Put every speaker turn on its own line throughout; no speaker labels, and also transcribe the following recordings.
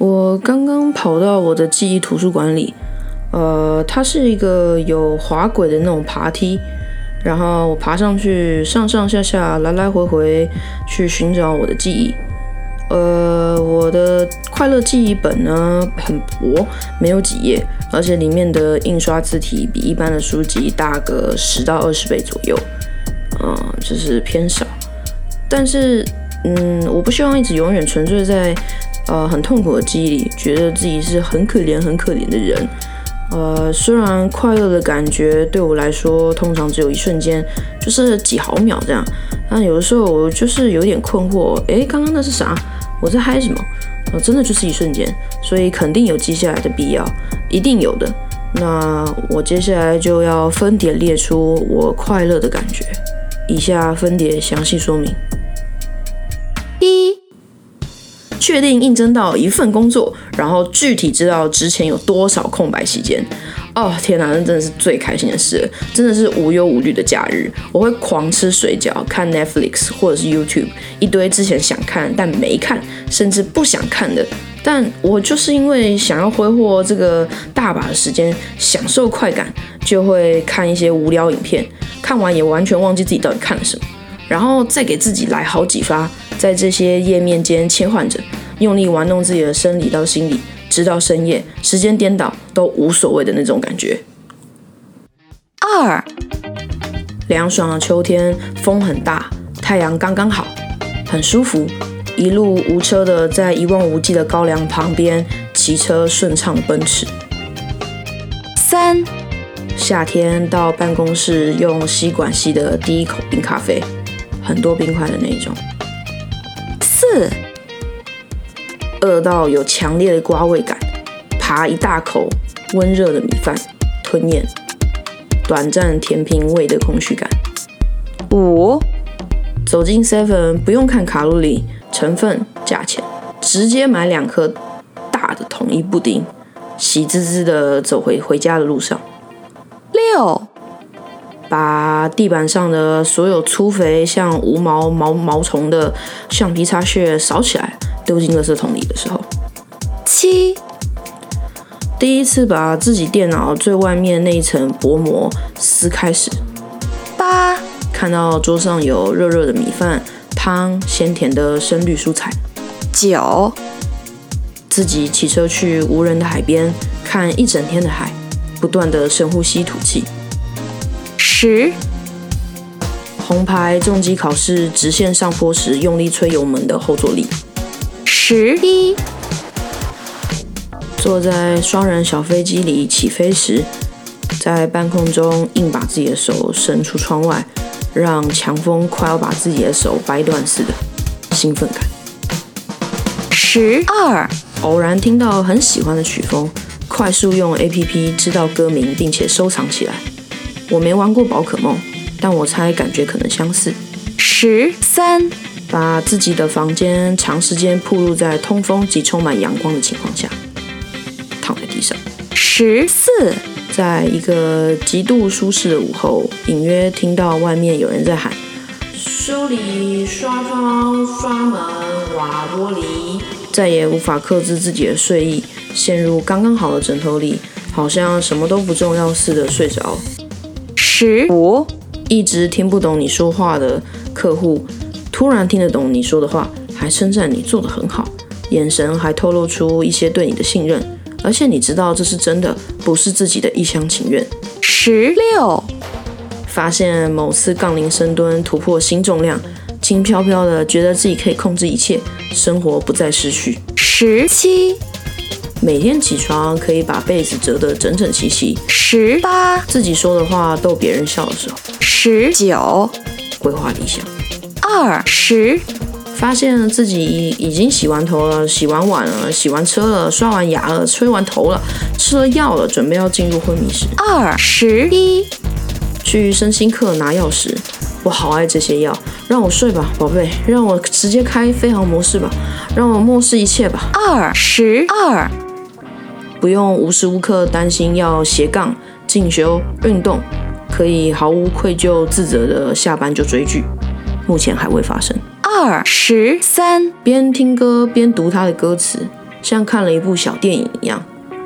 我刚刚跑到我的记忆图书馆里，呃，它是一个有滑轨的那种爬梯，然后我爬上去，上上下下，来来回回去寻找我的记忆。呃，我的快乐记忆本呢很薄，没有几页，而且里面的印刷字体比一般的书籍大个十到二十倍左右，嗯，就是偏少。但是，嗯，我不希望一直永远沉醉在呃很痛苦的记忆里，觉得自己是很可怜、很可怜的人。呃，虽然快乐的感觉对我来说通常只有一瞬间，就是几毫秒这样，但有的时候我就是有点困惑，诶，刚刚那是啥？我在嗨什么？呃，真的就是一瞬间，所以肯定有记下来的必要，一定有的。那我接下来就要分点列出我快乐的感觉，以下分点详细说明。确定应征到一份工作，然后具体知道之前有多少空白期间。哦天哪，那真的是最开心的事，真的是无忧无虑的假日。我会狂吃水饺，看 Netflix 或者是 YouTube，一堆之前想看但没看，甚至不想看的。但我就是因为想要挥霍这个大把的时间，享受快感，就会看一些无聊影片，看完也完全忘记自己到底看了什么，然后再给自己来好几发，在这些页面间切换着，用力玩弄自己的生理到心理。直到深夜，时间颠倒都无所谓的那种感觉。二，凉爽的秋天，风很大，太阳刚刚好，很舒服。一路无车的在一望无际的高粱旁边骑车，顺畅奔驰。三，夏天到办公室用吸管吸的第一口冰咖啡，很多冰块的那种。四。饿到有强烈的瓜味感，扒一大口温热的米饭，吞咽，短暂填平胃的空虚感。五，走进 Seven，不用看卡路里、成分、价钱，直接买两颗大的统一布丁，喜滋滋的走回回家的路上。六，把地板上的所有粗肥像无毛毛毛虫的橡皮擦屑扫起来。丢进垃圾桶里的时候，七，第一次把自己电脑最外面那一层薄膜撕开时，八，看到桌上有热热的米饭、汤、鲜甜的深绿蔬菜，九，自己骑车去无人的海边看一整天的海，不断的深呼吸吐气，十，红牌重机考试直线上坡时用力吹油门的后坐力。十一，坐在双人小飞机里起飞时，在半空中硬把自己的手伸出窗外，让强风快要把自己的手掰断似的兴奋感。十二，偶然听到很喜欢的曲风，快速用 A P P 知道歌名并且收藏起来。我没玩过宝可梦，但我猜感觉可能相似。十三。把自己的房间长时间暴露在通风及充满阳光的情况下，躺在地上。十四，在一个极度舒适的午后，隐约听到外面有人在喊：“修理、刷窗、刷门、瓦玻璃。”再也无法克制自己的睡意，陷入刚刚好的枕头里，好像什么都不重要似的睡着。十五，一直听不懂你说话的客户。突然听得懂你说的话，还称赞你做得很好，眼神还透露出一些对你的信任，而且你知道这是真的，不是自己的一厢情愿。十六，发现某次杠铃深蹲突破新重量，轻飘飘的觉得自己可以控制一切，生活不再失去。十七，每天起床可以把被子折得整整齐齐。十八，自己说的话逗别人笑的时候。十九，规划理想。二十，发现自己已经洗完头了，洗完碗了，洗完车了，刷完牙了，吹完头了，吃了药了，准备要进入昏迷时。二十一，去身心课拿钥匙，我好爱这些药，让我睡吧，宝贝，让我直接开飞行模式吧，让我漠视一切吧。二十二，不用无时无刻担心要斜杠进修运动，可以毫无愧疚自责的下班就追剧。目前还未发生。二十三，边听歌边读他的歌词，像看了一部小电影一样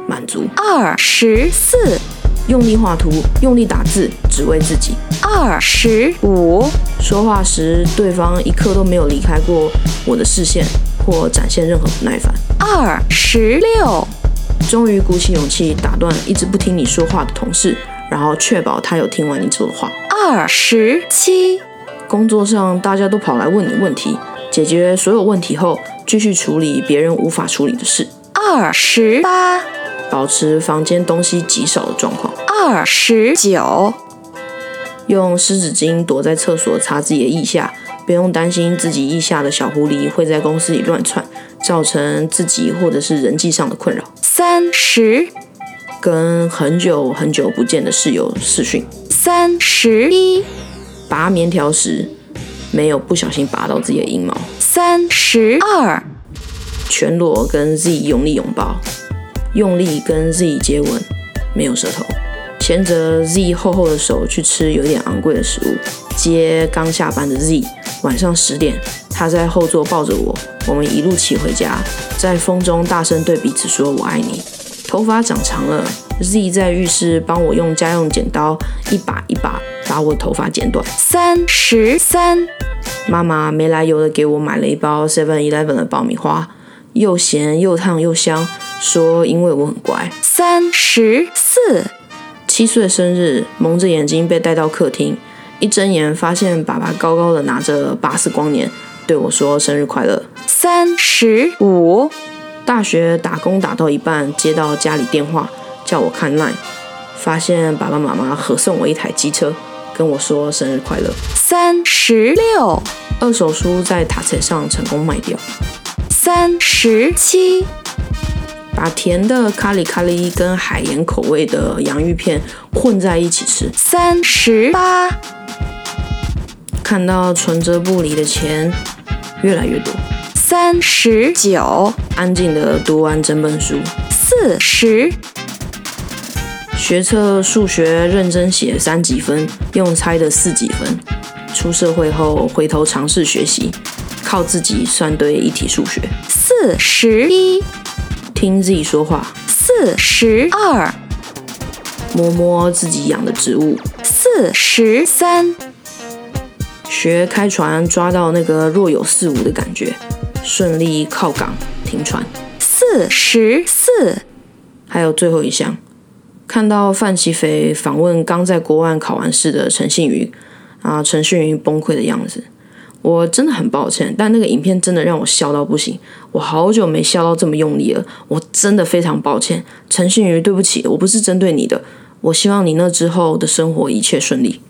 满足。
二十四，
用力画图，用力打字，只为自己。
二十五，
说话时，对方一刻都没有离开过我的视线，或展现任何不耐烦。
二十六，
终于鼓起勇气打断一直不听你说话的同事，然后确保他有听完你说的话。
二十七，
工作上大家都跑来问你问题，解决所有问题后，继续处理别人无法处理的事。
二十八，
保持房间东西极少的状况。
二十九，
用湿纸巾躲在厕所擦自己的腋下，不用担心自己腋下的小狐狸会在公司里乱窜，造成自己或者是人际上的困扰。
三十，
跟很久很久不见的室友视讯，
三十一，
拔棉条时没有不小心拔到自己的阴毛。
三十二，
全裸跟 Z 用力拥抱，用力跟 Z 接吻，没有舌头，牵着 Z 厚厚的手去吃有点昂贵的食物，接刚下班的 Z，晚上十点，他在后座抱着我，我们一路骑回家，在风中大声对彼此说“我爱你”。头发长长了，Z 在浴室帮我用家用剪刀一把一把把我头发剪短。
三十三，
妈妈没来由的给我买了一包 Seven Eleven 的爆米花，又咸又烫又香，说因为我很乖。
三十四，
七岁生日，蒙着眼睛被带到客厅，一睁眼发现爸爸高高的拿着巴斯光年对我说生日快乐。
三十五，
大学打工打到一半，接到家里电话叫我看 line，发现爸爸妈妈合送我一台机车，跟我说生日快乐。
三十六，
二手书在塔车上成功卖掉，
三十七，
把甜的咖喱咖喱跟海盐口味的洋芋片混在一起吃，
三十八，
看到存折簿里的钱越来越多，
三十九，
安静的读完整本书，
四十，
学测数学认真写三几分，用猜的四几分。出社会后回头尝试学习，靠自己算对一题数学，
四十一，
听自己说话，
四十二，
摸摸自己养的植物，
四十三，
学开船抓到那个若有似无的感觉，顺利靠港停船。
四十四，
还有最后一项，看到范奇飞访问刚在国外考完试的陈信宇，啊，陈信宇崩溃的样子，我真的很抱歉，但那个影片真的让我笑到不行，我好久没笑到这么用力了，我真的非常抱歉，陈信宇，对不起，我不是针对你的，我希望你那之后的生活一切顺利。